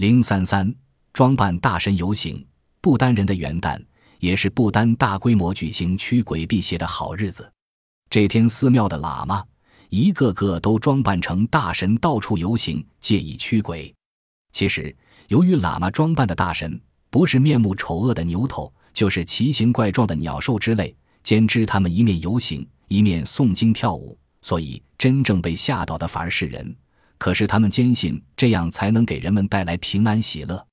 零三三，装扮大神游行，不丹人的元旦也是不丹大规模举行驱鬼辟邪的好日子。这天，寺庙的喇嘛一个个都装扮成大神，到处游行，借以驱鬼。其实，由于喇嘛装扮的大神不是面目丑恶的牛头，就是奇形怪状的鸟兽之类，兼之他们一面游行，一面诵经跳舞，所以真正被吓倒的反而是人。可是他们坚信这样才能给人们带来平安喜乐。